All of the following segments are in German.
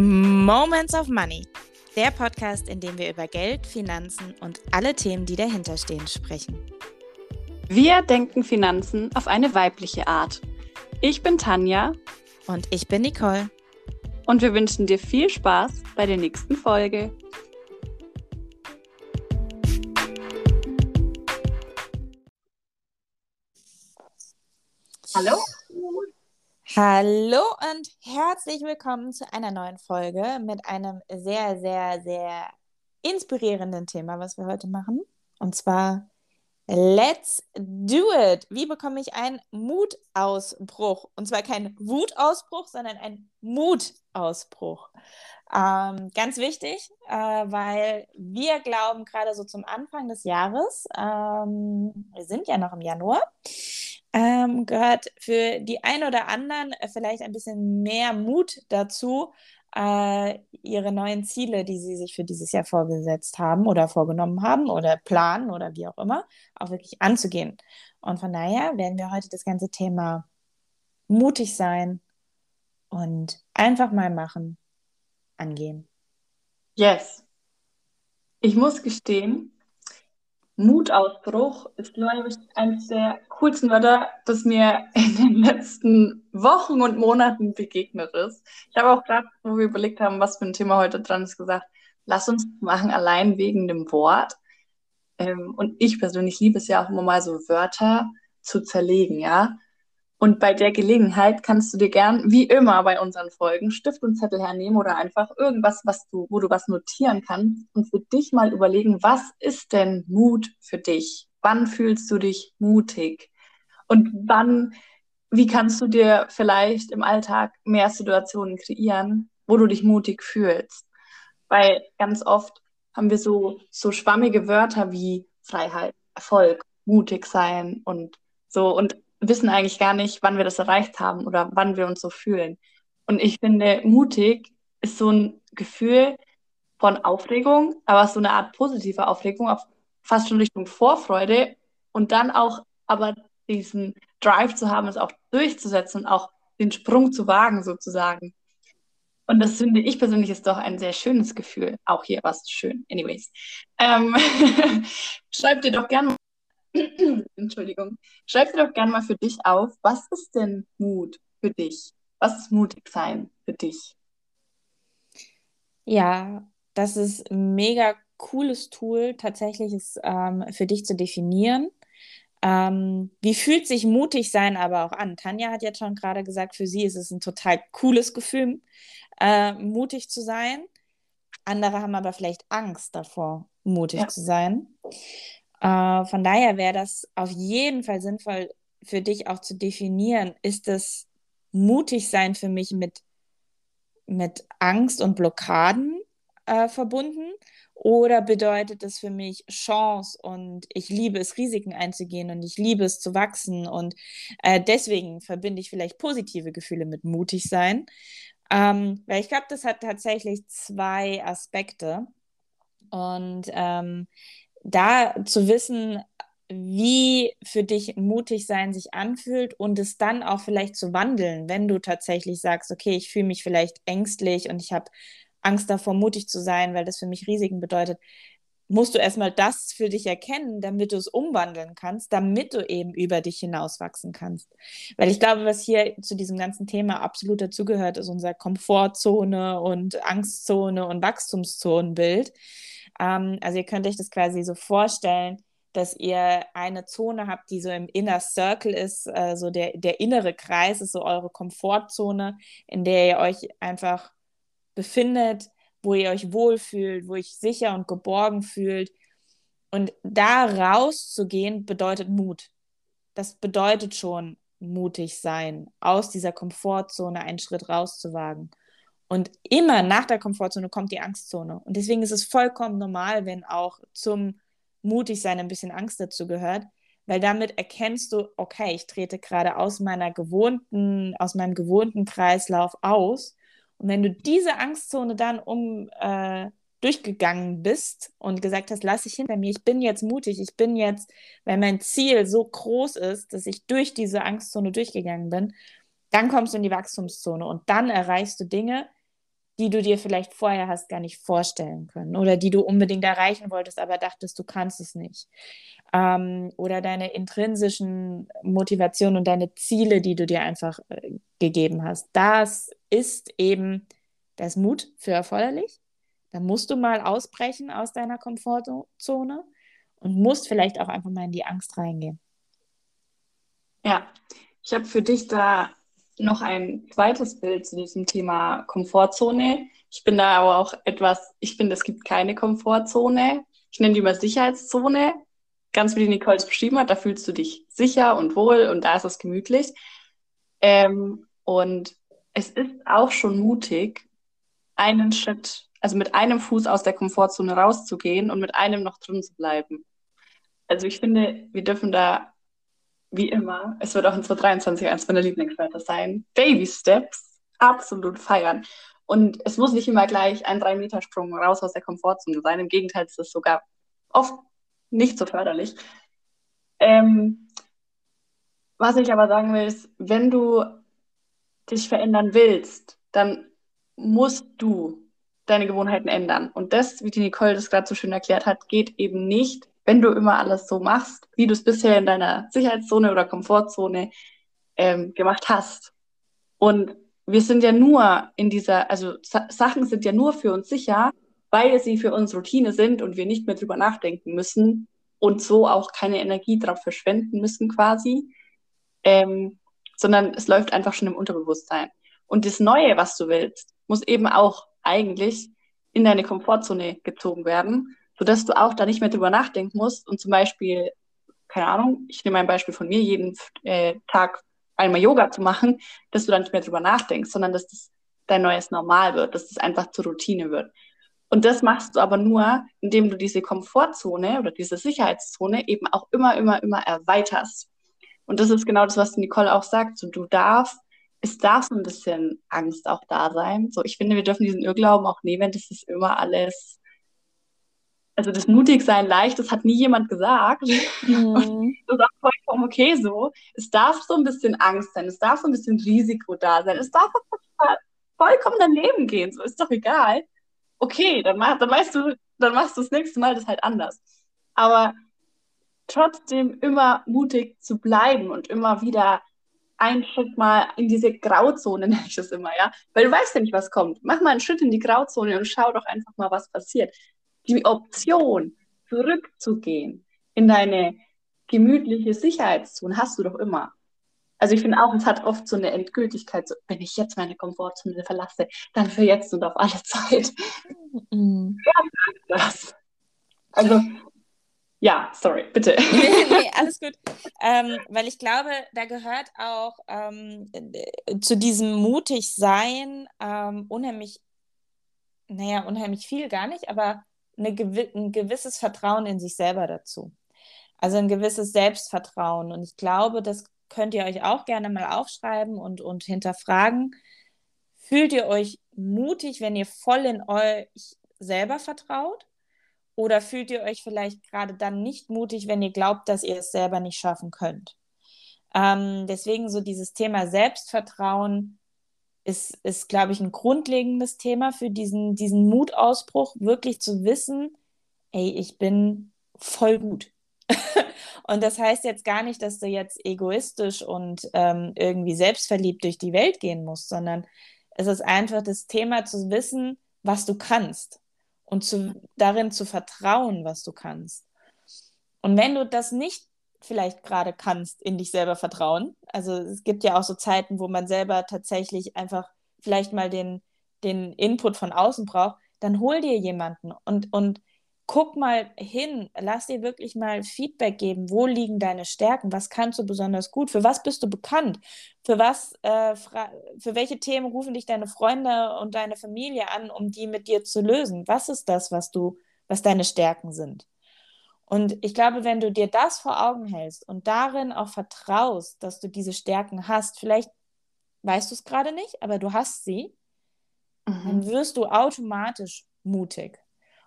Moments of Money, der Podcast, in dem wir über Geld, Finanzen und alle Themen, die dahinter stehen, sprechen. Wir denken Finanzen auf eine weibliche Art. Ich bin Tanja. Und ich bin Nicole. Und wir wünschen dir viel Spaß bei der nächsten Folge. Hallo. Hallo und herzlich willkommen zu einer neuen Folge mit einem sehr, sehr, sehr inspirierenden Thema, was wir heute machen. Und zwar Let's do it. Wie bekomme ich einen Mutausbruch? Und zwar kein Wutausbruch, sondern ein Mutausbruch. Ähm, ganz wichtig, äh, weil wir glauben gerade so zum Anfang des Jahres, ähm, wir sind ja noch im Januar, ähm, gehört für die ein oder anderen äh, vielleicht ein bisschen mehr Mut dazu, äh, ihre neuen Ziele, die sie sich für dieses Jahr vorgesetzt haben oder vorgenommen haben oder planen oder wie auch immer, auch wirklich anzugehen. Und von daher werden wir heute das ganze Thema mutig sein und einfach mal machen angehen. Yes. Ich muss gestehen, Mutausbruch ist, glaube ich, eines der coolsten Wörter, das mir in den letzten Wochen und Monaten begegnet ist. Ich habe auch gerade, wo wir überlegt haben, was für ein Thema heute dran ist, gesagt, lass uns machen, allein wegen dem Wort. Ähm, und ich persönlich liebe es ja auch immer mal so Wörter zu zerlegen, ja. Und bei der Gelegenheit kannst du dir gern, wie immer bei unseren Folgen, Stift und Zettel hernehmen oder einfach irgendwas, was du, wo du was notieren kannst und für dich mal überlegen, was ist denn Mut für dich? Wann fühlst du dich mutig? Und wann, wie kannst du dir vielleicht im Alltag mehr Situationen kreieren, wo du dich mutig fühlst? Weil ganz oft haben wir so, so schwammige Wörter wie Freiheit, Erfolg, mutig sein und so. Und wissen eigentlich gar nicht, wann wir das erreicht haben oder wann wir uns so fühlen. Und ich finde, mutig ist so ein Gefühl von Aufregung, aber so eine Art positive Aufregung, auf fast schon Richtung Vorfreude und dann auch aber diesen Drive zu haben, es auch durchzusetzen und auch den Sprung zu wagen sozusagen. Und das finde ich persönlich ist doch ein sehr schönes Gefühl. Auch hier war es schön. Anyways. Ähm, schreibt dir doch gerne Entschuldigung. Schreib dir doch gerne mal für dich auf, was ist denn Mut für dich? Was ist mutig sein für dich? Ja, das ist mega cooles Tool, tatsächlich ist ähm, für dich zu definieren. Ähm, wie fühlt sich mutig sein aber auch an? Tanja hat jetzt schon gerade gesagt, für sie ist es ein total cooles Gefühl, äh, mutig zu sein. Andere haben aber vielleicht Angst davor, mutig ja. zu sein. Äh, von daher wäre das auf jeden Fall sinnvoll für dich auch zu definieren, ist es mutig sein für mich mit, mit Angst und Blockaden äh, verbunden oder bedeutet es für mich Chance und ich liebe es, Risiken einzugehen und ich liebe es zu wachsen und äh, deswegen verbinde ich vielleicht positive Gefühle mit mutig sein. Ähm, weil ich glaube, das hat tatsächlich zwei Aspekte. Und ähm, da zu wissen, wie für dich mutig sein sich anfühlt und es dann auch vielleicht zu wandeln, wenn du tatsächlich sagst, okay, ich fühle mich vielleicht ängstlich und ich habe Angst davor, mutig zu sein, weil das für mich Risiken bedeutet, musst du erstmal das für dich erkennen, damit du es umwandeln kannst, damit du eben über dich hinauswachsen kannst. Weil ich glaube, was hier zu diesem ganzen Thema absolut dazugehört, ist unser Komfortzone und Angstzone und Wachstumszonenbild. Ähm, also ihr könnt euch das quasi so vorstellen, dass ihr eine Zone habt, die so im Inner Circle ist, äh, so der, der innere Kreis ist so eure Komfortzone, in der ihr euch einfach befindet, wo ihr euch wohlfühlt, wo ihr euch sicher und geborgen fühlt. Und da rauszugehen bedeutet Mut. Das bedeutet schon mutig sein, aus dieser Komfortzone einen Schritt rauszuwagen. Und immer nach der Komfortzone kommt die Angstzone. Und deswegen ist es vollkommen normal, wenn auch zum Mutigsein ein bisschen Angst dazu gehört, weil damit erkennst du, okay, ich trete gerade aus meiner gewohnten, aus meinem gewohnten Kreislauf aus. Und wenn du diese Angstzone dann um äh, durchgegangen bist und gesagt hast, lass ich hinter mir, ich bin jetzt mutig, ich bin jetzt, weil mein Ziel so groß ist, dass ich durch diese Angstzone durchgegangen bin, dann kommst du in die Wachstumszone und dann erreichst du Dinge, die du dir vielleicht vorher hast gar nicht vorstellen können oder die du unbedingt erreichen wolltest, aber dachtest, du kannst es nicht. Ähm, oder deine intrinsischen Motivationen und deine Ziele, die du dir einfach äh, gegeben hast. Das ist eben, da ist Mut für erforderlich. Da musst du mal ausbrechen aus deiner Komfortzone und musst vielleicht auch einfach mal in die Angst reingehen. Ja, ich habe für dich da noch ein zweites Bild zu diesem Thema Komfortzone. Ich bin da aber auch etwas, ich finde, es gibt keine Komfortzone. Ich nenne die immer Sicherheitszone. Ganz wie die Nicole es beschrieben hat, da fühlst du dich sicher und wohl und da ist es gemütlich. Ähm, und es ist auch schon mutig, einen Schritt, also mit einem Fuß aus der Komfortzone rauszugehen und mit einem noch drin zu bleiben. Also ich finde, wir dürfen da wie immer, es wird auch in 2023 eines meiner Lieblingswörter sein, Baby Steps absolut feiern. Und es muss nicht immer gleich ein 3-Meter-Sprung raus aus der Komfortzone sein. Im Gegenteil, es ist sogar oft nicht so förderlich. Ähm, was ich aber sagen will, ist, wenn du dich verändern willst, dann musst du deine Gewohnheiten ändern. Und das, wie die Nicole das gerade so schön erklärt hat, geht eben nicht, wenn du immer alles so machst, wie du es bisher in deiner Sicherheitszone oder Komfortzone ähm, gemacht hast. Und wir sind ja nur in dieser, also Sa Sachen sind ja nur für uns sicher, weil sie für uns Routine sind und wir nicht mehr drüber nachdenken müssen und so auch keine Energie drauf verschwenden müssen quasi, ähm, sondern es läuft einfach schon im Unterbewusstsein. Und das Neue, was du willst, muss eben auch eigentlich in deine Komfortzone gezogen werden sodass du auch da nicht mehr drüber nachdenken musst und zum Beispiel, keine Ahnung, ich nehme ein Beispiel von mir, jeden äh, Tag einmal Yoga zu machen, dass du dann nicht mehr drüber nachdenkst, sondern dass das dein neues Normal wird, dass das einfach zur Routine wird. Und das machst du aber nur, indem du diese Komfortzone oder diese Sicherheitszone eben auch immer, immer, immer erweiterst. Und das ist genau das, was Nicole auch sagt. So, du darfst, es darf so ein bisschen Angst auch da sein. So, ich finde, wir dürfen diesen Irrglauben auch nehmen, dass es immer alles also das Mutigsein leicht, das hat nie jemand gesagt. Mhm. das ist auch vollkommen okay so. Es darf so ein bisschen Angst sein, es darf so ein bisschen Risiko da sein, es darf vollkommen daneben gehen, so ist doch egal. Okay, dann, mach, dann weißt du, dann machst du das nächste Mal das halt anders. Aber trotzdem immer mutig zu bleiben und immer wieder einen Schritt mal in diese Grauzone, nenne ich das immer, ja. Weil du weißt ja nicht, was kommt. Mach mal einen Schritt in die Grauzone und schau doch einfach mal, was passiert die Option, zurückzugehen in deine gemütliche Sicherheitszone, hast du doch immer. Also ich finde auch, es hat oft so eine Endgültigkeit, so, wenn ich jetzt meine Komfortzone verlasse, dann für jetzt und auf alle Zeit. Mhm. Wer das? Also, ja, sorry, bitte. nee, alles gut. Ähm, weil ich glaube, da gehört auch ähm, zu diesem mutig sein ähm, unheimlich, naja, unheimlich viel gar nicht, aber eine ein gewisses Vertrauen in sich selber dazu. Also ein gewisses Selbstvertrauen. Und ich glaube, das könnt ihr euch auch gerne mal aufschreiben und, und hinterfragen. Fühlt ihr euch mutig, wenn ihr voll in euch selber vertraut? Oder fühlt ihr euch vielleicht gerade dann nicht mutig, wenn ihr glaubt, dass ihr es selber nicht schaffen könnt? Ähm, deswegen so dieses Thema Selbstvertrauen ist, ist glaube ich, ein grundlegendes Thema für diesen, diesen Mutausbruch, wirklich zu wissen, ey, ich bin voll gut. und das heißt jetzt gar nicht, dass du jetzt egoistisch und ähm, irgendwie selbstverliebt durch die Welt gehen musst, sondern es ist einfach das Thema zu wissen, was du kannst und zu, darin zu vertrauen, was du kannst. Und wenn du das nicht vielleicht gerade kannst, in dich selber vertrauen. Also es gibt ja auch so Zeiten, wo man selber tatsächlich einfach vielleicht mal den, den Input von außen braucht, dann hol dir jemanden und, und guck mal hin, lass dir wirklich mal Feedback geben, wo liegen deine Stärken, was kannst du besonders gut, für was bist du bekannt, für was, äh, für welche Themen rufen dich deine Freunde und deine Familie an, um die mit dir zu lösen, was ist das, was du, was deine Stärken sind. Und ich glaube, wenn du dir das vor Augen hältst und darin auch vertraust, dass du diese Stärken hast, vielleicht weißt du es gerade nicht, aber du hast sie, mhm. dann wirst du automatisch mutig.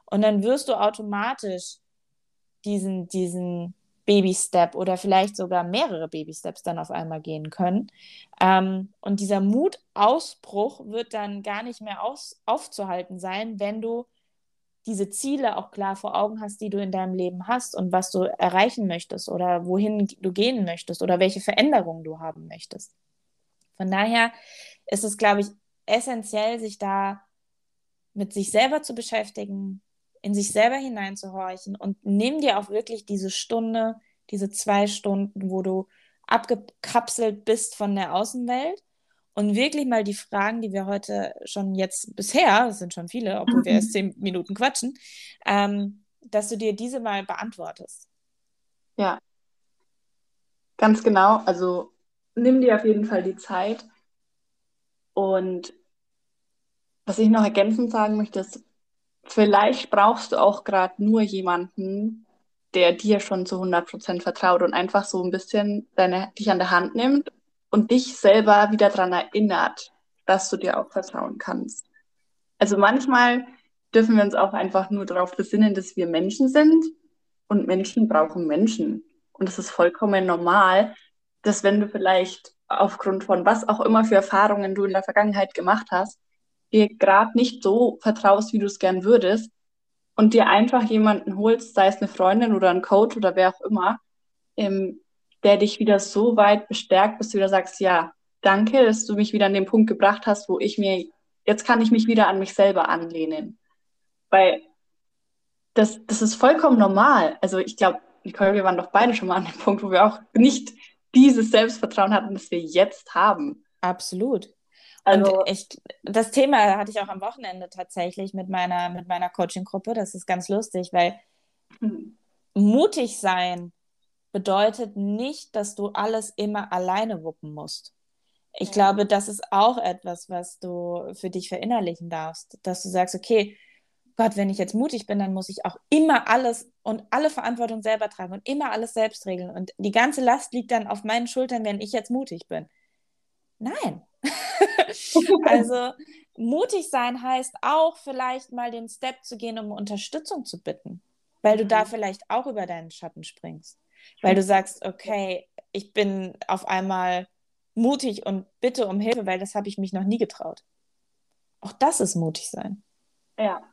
Und dann wirst du automatisch diesen, diesen Baby-Step oder vielleicht sogar mehrere Baby-Steps dann auf einmal gehen können. Ähm, und dieser Mutausbruch wird dann gar nicht mehr aus, aufzuhalten sein, wenn du diese Ziele auch klar vor Augen hast, die du in deinem Leben hast und was du erreichen möchtest oder wohin du gehen möchtest oder welche Veränderungen du haben möchtest. Von daher ist es, glaube ich, essentiell, sich da mit sich selber zu beschäftigen, in sich selber hineinzuhorchen und nimm dir auch wirklich diese Stunde, diese zwei Stunden, wo du abgekapselt bist von der Außenwelt und wirklich mal die Fragen, die wir heute schon jetzt bisher, es sind schon viele, obwohl wir erst zehn Minuten quatschen, ähm, dass du dir diese mal beantwortest. Ja, ganz genau. Also nimm dir auf jeden Fall die Zeit. Und was ich noch ergänzend sagen möchte, ist, vielleicht brauchst du auch gerade nur jemanden, der dir schon zu 100% vertraut und einfach so ein bisschen deine, dich an der Hand nimmt und dich selber wieder daran erinnert, dass du dir auch vertrauen kannst. Also manchmal dürfen wir uns auch einfach nur darauf besinnen, dass wir Menschen sind und Menschen brauchen Menschen. Und es ist vollkommen normal, dass wenn du vielleicht aufgrund von was auch immer für Erfahrungen du in der Vergangenheit gemacht hast, dir gerade nicht so vertraust, wie du es gern würdest und dir einfach jemanden holst, sei es eine Freundin oder ein Coach oder wer auch immer, ähm, der dich wieder so weit bestärkt, bis du wieder sagst, ja, danke, dass du mich wieder an den Punkt gebracht hast, wo ich mir, jetzt kann ich mich wieder an mich selber anlehnen. Weil das, das ist vollkommen normal. Also ich glaube, Nicole, wir waren doch beide schon mal an dem Punkt, wo wir auch nicht dieses Selbstvertrauen hatten, das wir jetzt haben. Absolut. Also, und ich, das Thema hatte ich auch am Wochenende tatsächlich mit meiner, mit meiner Coaching-Gruppe. Das ist ganz lustig, weil mhm. mutig sein bedeutet nicht, dass du alles immer alleine wuppen musst. Ich ja. glaube, das ist auch etwas, was du für dich verinnerlichen darfst, dass du sagst, okay, Gott, wenn ich jetzt mutig bin, dann muss ich auch immer alles und alle Verantwortung selber tragen und immer alles selbst regeln. Und die ganze Last liegt dann auf meinen Schultern, wenn ich jetzt mutig bin. Nein. also mutig sein heißt auch vielleicht mal den Step zu gehen, um Unterstützung zu bitten, weil du da vielleicht auch über deinen Schatten springst weil du sagst, okay, ich bin auf einmal mutig und bitte um Hilfe, weil das habe ich mich noch nie getraut. Auch das ist mutig sein. Ja,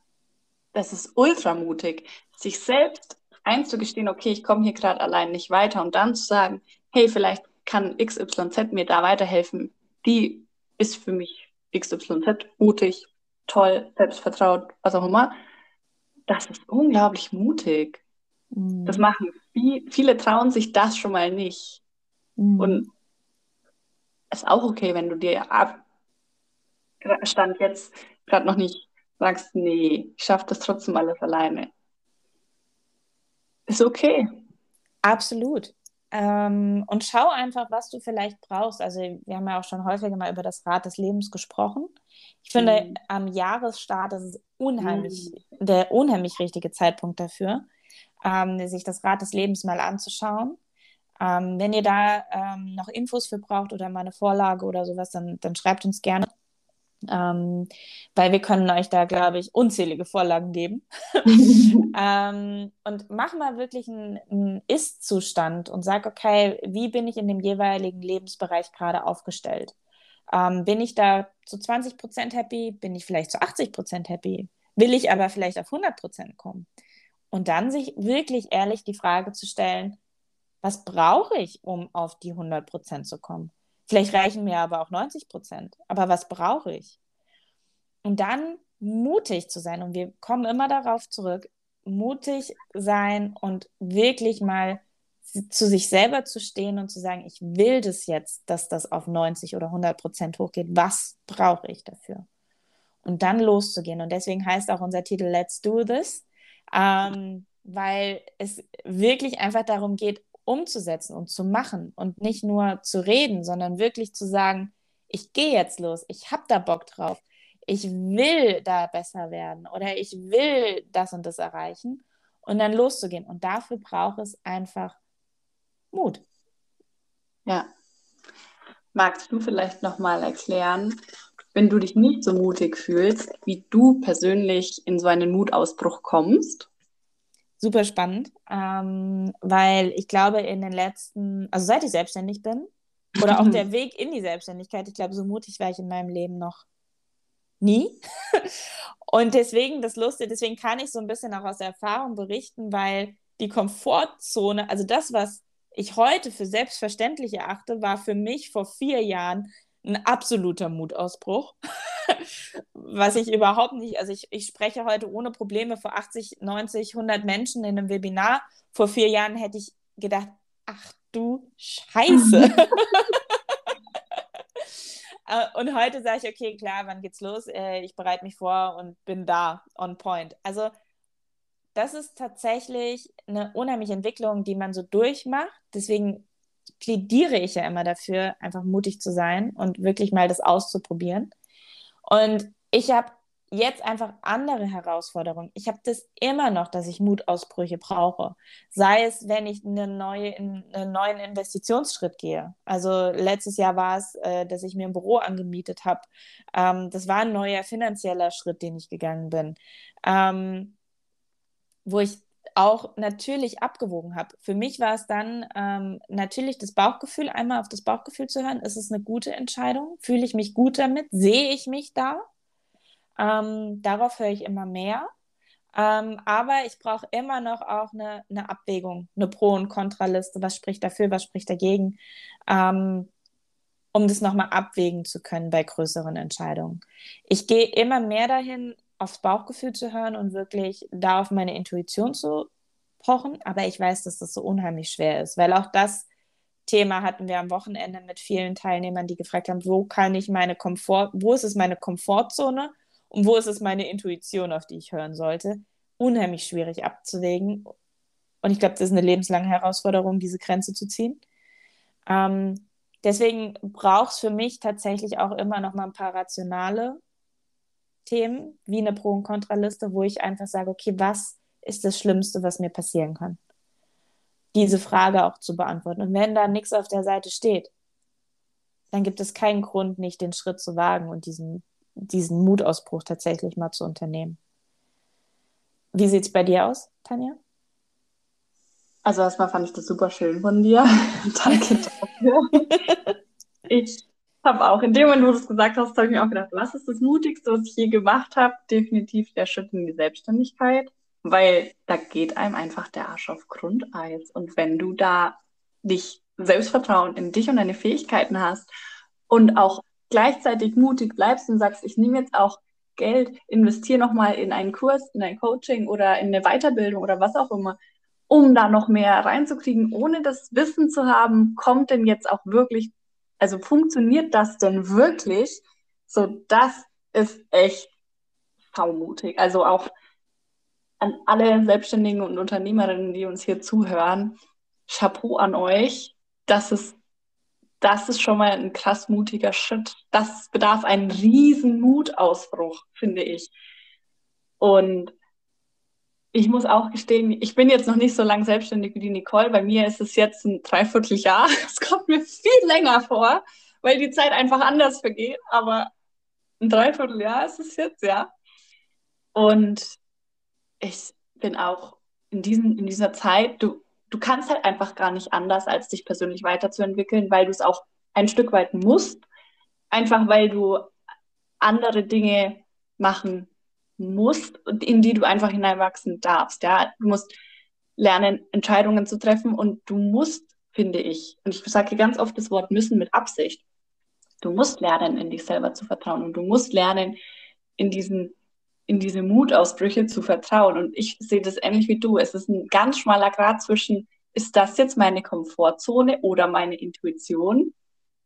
das ist ultra mutig, sich selbst einzugestehen, okay, ich komme hier gerade allein nicht weiter und dann zu sagen, hey, vielleicht kann XYZ mir da weiterhelfen. Die ist für mich XYZ mutig, toll, selbstvertraut, was auch immer. Das ist unglaublich mutig. Mhm. Das machen viele trauen sich das schon mal nicht. Mhm. Und ist auch okay, wenn du dir ab Stand jetzt gerade noch nicht sagst, nee, ich schaffe das trotzdem alles alleine. Ist okay. Absolut. Ähm, und schau einfach, was du vielleicht brauchst. Also wir haben ja auch schon häufiger mal über das Rad des Lebens gesprochen. Ich finde, mhm. am Jahresstart ist es unheimlich, mhm. der unheimlich richtige Zeitpunkt dafür ähm, sich das Rad des Lebens mal anzuschauen. Ähm, wenn ihr da ähm, noch Infos für braucht oder mal eine Vorlage oder sowas, dann, dann schreibt uns gerne. Ähm, weil wir können euch da, glaube ich, unzählige Vorlagen geben. ähm, und mach mal wirklich einen, einen Ist-Zustand und sag, okay, wie bin ich in dem jeweiligen Lebensbereich gerade aufgestellt? Ähm, bin ich da zu 20 Prozent happy? Bin ich vielleicht zu 80 Prozent happy? Will ich aber vielleicht auf 100 Prozent kommen? Und dann sich wirklich ehrlich die Frage zu stellen, was brauche ich, um auf die 100 Prozent zu kommen? Vielleicht reichen mir aber auch 90 Prozent. Aber was brauche ich? Und dann mutig zu sein. Und wir kommen immer darauf zurück, mutig sein und wirklich mal zu sich selber zu stehen und zu sagen, ich will das jetzt, dass das auf 90 oder 100 Prozent hochgeht. Was brauche ich dafür? Und dann loszugehen. Und deswegen heißt auch unser Titel Let's Do This ähm, weil es wirklich einfach darum geht, umzusetzen und zu machen und nicht nur zu reden, sondern wirklich zu sagen, ich gehe jetzt los, ich habe da Bock drauf, ich will da besser werden oder ich will das und das erreichen und dann loszugehen. Und dafür braucht es einfach Mut. Ja. Magst du vielleicht nochmal erklären, wenn du dich nicht so mutig fühlst, wie du persönlich in so einen Mutausbruch kommst? super spannend, ähm, weil ich glaube, in den letzten, also seit ich selbstständig bin, oder auch der Weg in die Selbstständigkeit, ich glaube, so mutig war ich in meinem Leben noch nie. Und deswegen, das Lustige, deswegen kann ich so ein bisschen auch aus der Erfahrung berichten, weil die Komfortzone, also das, was ich heute für selbstverständlich erachte, war für mich vor vier Jahren ein absoluter Mutausbruch. Was ich überhaupt nicht, also ich, ich spreche heute ohne Probleme vor 80, 90, 100 Menschen in einem Webinar. Vor vier Jahren hätte ich gedacht, ach du Scheiße. Äh, und heute sage ich, okay, klar, wann geht's los? Äh, ich bereite mich vor und bin da, on point. Also das ist tatsächlich eine unheimliche Entwicklung, die man so durchmacht. Deswegen plädiere ich ja immer dafür, einfach mutig zu sein und wirklich mal das auszuprobieren. Und ich habe jetzt einfach andere Herausforderungen. Ich habe das immer noch, dass ich Mutausbrüche brauche. Sei es, wenn ich eine neue, in, einen neuen Investitionsschritt gehe. Also letztes Jahr war es, äh, dass ich mir ein Büro angemietet habe. Ähm, das war ein neuer finanzieller Schritt, den ich gegangen bin. Ähm, wo ich auch natürlich abgewogen habe. Für mich war es dann ähm, natürlich das Bauchgefühl, einmal auf das Bauchgefühl zu hören, ist es eine gute Entscheidung? Fühle ich mich gut damit? Sehe ich mich da? Ähm, darauf höre ich immer mehr. Ähm, aber ich brauche immer noch auch eine, eine, Abwägung, eine Pro- und Kontraliste. Was spricht dafür, was spricht dagegen? Ähm, um das nochmal abwägen zu können bei größeren Entscheidungen. Ich gehe immer mehr dahin, aufs Bauchgefühl zu hören und wirklich da auf meine Intuition zu pochen. Aber ich weiß, dass das so unheimlich schwer ist, weil auch das Thema hatten wir am Wochenende mit vielen Teilnehmern, die gefragt haben, wo kann ich meine Komfort, wo ist es meine Komfortzone und wo ist es meine Intuition, auf die ich hören sollte. Unheimlich schwierig abzuwägen. Und ich glaube, das ist eine lebenslange Herausforderung, diese Grenze zu ziehen. Ähm, deswegen braucht es für mich tatsächlich auch immer noch mal ein paar rationale Themen, wie eine Pro- und Kontraliste, wo ich einfach sage, okay, was ist das Schlimmste, was mir passieren kann? Diese Frage auch zu beantworten. Und wenn da nichts auf der Seite steht, dann gibt es keinen Grund, nicht den Schritt zu wagen und diesen, diesen Mutausbruch tatsächlich mal zu unternehmen. Wie sieht es bei dir aus, Tanja? Also erstmal fand ich das super schön von dir. Danke dafür. ich habe auch in dem Moment, wo du es gesagt hast, habe ich mir auch gedacht, was ist das Mutigste, was ich je gemacht habe? Definitiv der Schritt in die Selbstständigkeit, weil da geht einem einfach der Arsch auf Grundeis. Und wenn du da dich Selbstvertrauen in dich und deine Fähigkeiten hast und auch gleichzeitig mutig bleibst und sagst, ich nehme jetzt auch Geld, investiere nochmal in einen Kurs, in ein Coaching oder in eine Weiterbildung oder was auch immer, um da noch mehr reinzukriegen, ohne das Wissen zu haben, kommt denn jetzt auch wirklich also funktioniert das denn wirklich? So, das ist echt faumutig. Also auch an alle Selbstständigen und Unternehmerinnen, die uns hier zuhören, Chapeau an euch. Das ist, das ist schon mal ein krass mutiger Schritt. Das bedarf einen riesen Mutausbruch, finde ich. Und ich muss auch gestehen, ich bin jetzt noch nicht so lange selbstständig wie die Nicole. Bei mir ist es jetzt ein Dreivierteljahr. Es kommt mir viel länger vor, weil die Zeit einfach anders vergeht. Aber ein Dreivierteljahr ist es jetzt, ja. Und ich bin auch in, diesen, in dieser Zeit, du, du kannst halt einfach gar nicht anders, als dich persönlich weiterzuentwickeln, weil du es auch ein Stück weit musst. Einfach weil du andere Dinge machen musst und in die du einfach hineinwachsen darfst. Ja, du musst lernen, Entscheidungen zu treffen und du musst, finde ich, und ich sage ganz oft das Wort müssen mit Absicht. Du musst lernen, in dich selber zu vertrauen und du musst lernen, in diesen in diese Mutausbrüche zu vertrauen. Und ich sehe das ähnlich wie du. Es ist ein ganz schmaler Grad zwischen, ist das jetzt meine Komfortzone oder meine Intuition,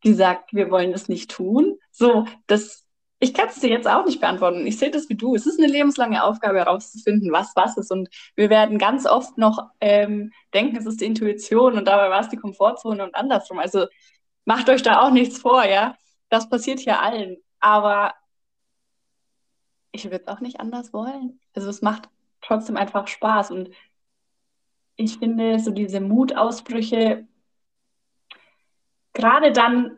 die sagt, wir wollen das nicht tun? So, das ich kann es dir jetzt auch nicht beantworten. Ich sehe das wie du. Es ist eine lebenslange Aufgabe herauszufinden, was was ist. Und wir werden ganz oft noch ähm, denken, es ist die Intuition und dabei war es die Komfortzone und andersrum. Also macht euch da auch nichts vor, ja. Das passiert hier allen. Aber ich würde es auch nicht anders wollen. Also es macht trotzdem einfach Spaß. Und ich finde, so diese Mutausbrüche, gerade dann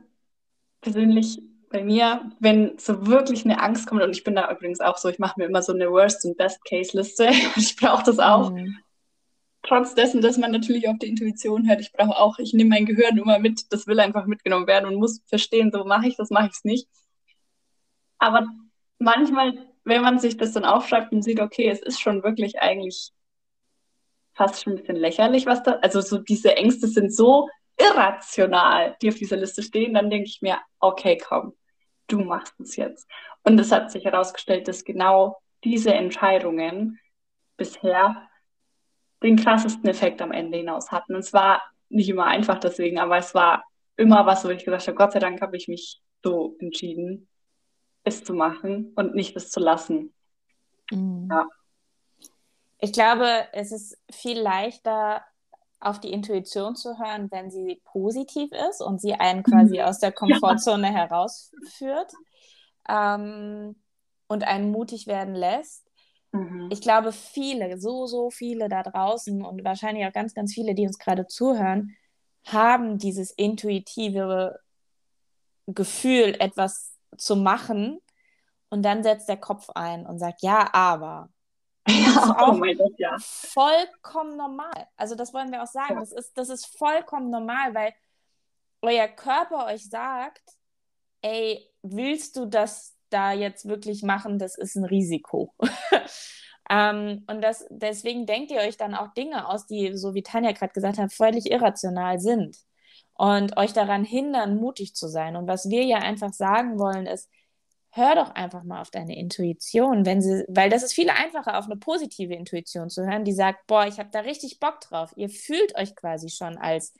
persönlich bei mir, wenn so wirklich eine Angst kommt, und ich bin da übrigens auch so, ich mache mir immer so eine Worst- und Best-Case-Liste, ich brauche das auch. Mhm. trotz dessen, dass man natürlich auf die Intuition hört, ich brauche auch, ich nehme mein Gehirn immer mit, das will einfach mitgenommen werden und muss verstehen, so mache ich das, mache ich es nicht. Aber manchmal, wenn man sich das dann aufschreibt und sieht, okay, es ist schon wirklich eigentlich fast schon ein bisschen lächerlich, was da, also so diese Ängste sind so irrational, die auf dieser Liste stehen, dann denke ich mir, okay, komm, du machst es jetzt. Und es hat sich herausgestellt, dass genau diese Entscheidungen bisher den krassesten Effekt am Ende hinaus hatten. Und es war nicht immer einfach deswegen, aber es war immer was, wo ich gesagt habe, Gott sei Dank habe ich mich so entschieden, es zu machen und nicht es zu lassen. Mhm. Ja. Ich glaube, es ist viel leichter, auf die Intuition zu hören, wenn sie positiv ist und sie einen quasi mhm. aus der Komfortzone ja. herausführt ähm, und einen mutig werden lässt. Mhm. Ich glaube, viele, so, so viele da draußen und wahrscheinlich auch ganz, ganz viele, die uns gerade zuhören, haben dieses intuitive Gefühl, etwas zu machen. Und dann setzt der Kopf ein und sagt, ja, aber. Ja, oh mein Gott, ja. Vollkommen normal. Also das wollen wir auch sagen. Ja. Das, ist, das ist vollkommen normal, weil euer Körper euch sagt, ey, willst du das da jetzt wirklich machen? Das ist ein Risiko. ähm, und das, deswegen denkt ihr euch dann auch Dinge aus, die, so wie Tanja gerade gesagt hat, völlig irrational sind und euch daran hindern, mutig zu sein. Und was wir ja einfach sagen wollen, ist, hör doch einfach mal auf deine Intuition, wenn sie, weil das ist viel einfacher, auf eine positive Intuition zu hören, die sagt, boah, ich habe da richtig Bock drauf. Ihr fühlt euch quasi schon als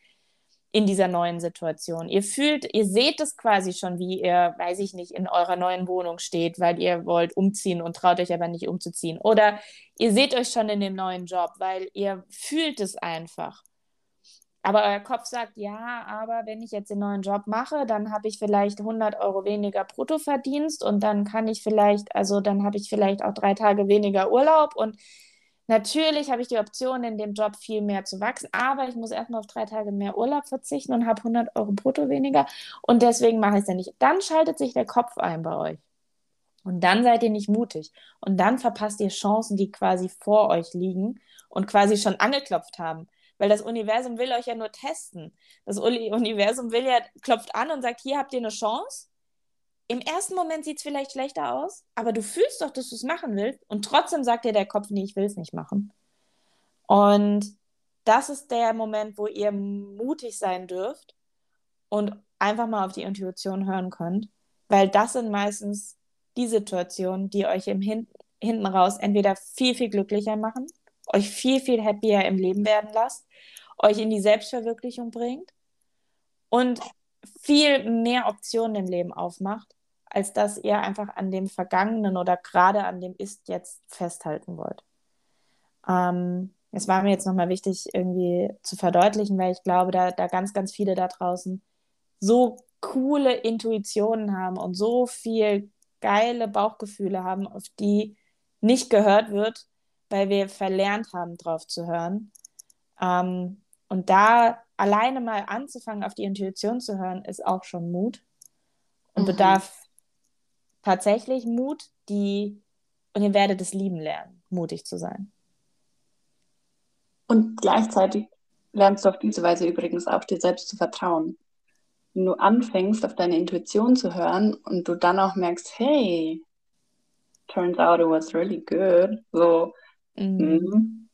in dieser neuen Situation. Ihr fühlt, ihr seht es quasi schon, wie ihr, weiß ich nicht, in eurer neuen Wohnung steht, weil ihr wollt umziehen und traut euch aber nicht umzuziehen. Oder ihr seht euch schon in dem neuen Job, weil ihr fühlt es einfach. Aber euer Kopf sagt, ja, aber wenn ich jetzt den neuen Job mache, dann habe ich vielleicht 100 Euro weniger Bruttoverdienst und dann kann ich vielleicht, also dann habe ich vielleicht auch drei Tage weniger Urlaub und natürlich habe ich die Option, in dem Job viel mehr zu wachsen, aber ich muss erstmal auf drei Tage mehr Urlaub verzichten und habe 100 Euro brutto weniger und deswegen mache ich es ja nicht. Dann schaltet sich der Kopf ein bei euch. Und dann seid ihr nicht mutig. Und dann verpasst ihr Chancen, die quasi vor euch liegen und quasi schon angeklopft haben. Weil das Universum will euch ja nur testen. Das Universum will ja, klopft an und sagt, hier habt ihr eine Chance. Im ersten Moment sieht es vielleicht schlechter aus, aber du fühlst doch, dass du es machen willst. Und trotzdem sagt dir der Kopf, nee, ich will es nicht machen. Und das ist der Moment, wo ihr mutig sein dürft und einfach mal auf die Intuition hören könnt. Weil das sind meistens die Situationen, die euch im Hin hinten raus entweder viel, viel glücklicher machen euch viel, viel happier im Leben werden lasst, euch in die Selbstverwirklichung bringt und viel mehr Optionen im Leben aufmacht, als dass ihr einfach an dem Vergangenen oder gerade an dem Ist jetzt festhalten wollt. Ähm, es war mir jetzt nochmal wichtig, irgendwie zu verdeutlichen, weil ich glaube, da, da ganz, ganz viele da draußen so coole Intuitionen haben und so viel geile Bauchgefühle haben, auf die nicht gehört wird, weil wir verlernt haben, drauf zu hören. Ähm, und da alleine mal anzufangen, auf die Intuition zu hören, ist auch schon Mut und mhm. bedarf tatsächlich Mut, die, und ihr werdet es lieben lernen, mutig zu sein. Und gleichzeitig lernst du auf diese Weise übrigens auch dir selbst zu vertrauen. Wenn du anfängst, auf deine Intuition zu hören und du dann auch merkst, hey, turns out it was really good, so, Mhm. mhm.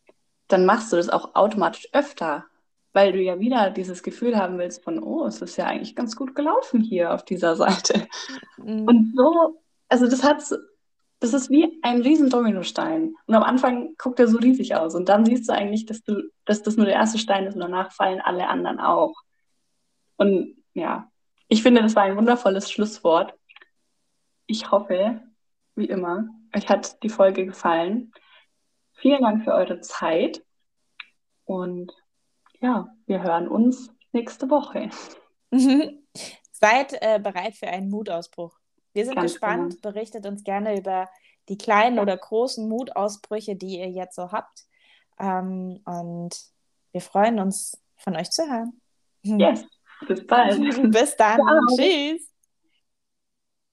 Dann machst du das auch automatisch öfter, weil du ja wieder dieses Gefühl haben willst von, oh, es ist ja eigentlich ganz gut gelaufen hier auf dieser Seite. Mhm. Und so, also das hat, das ist wie ein riesen Dominostein. Und am Anfang guckt er so riesig aus und dann siehst du eigentlich, dass du, dass das nur der erste Stein ist und danach fallen alle anderen auch. Und ja, ich finde, das war ein wundervolles Schlusswort. Ich hoffe, wie immer, euch hat die Folge gefallen. Vielen Dank für eure Zeit und ja, wir hören uns nächste Woche. Seid äh, bereit für einen Mutausbruch. Wir sind Ganz gespannt. Genau. Berichtet uns gerne über die kleinen oder großen Mutausbrüche, die ihr jetzt so habt. Ähm, und wir freuen uns, von euch zu hören. Yes, bis bald. bis dann. Ciao. Tschüss.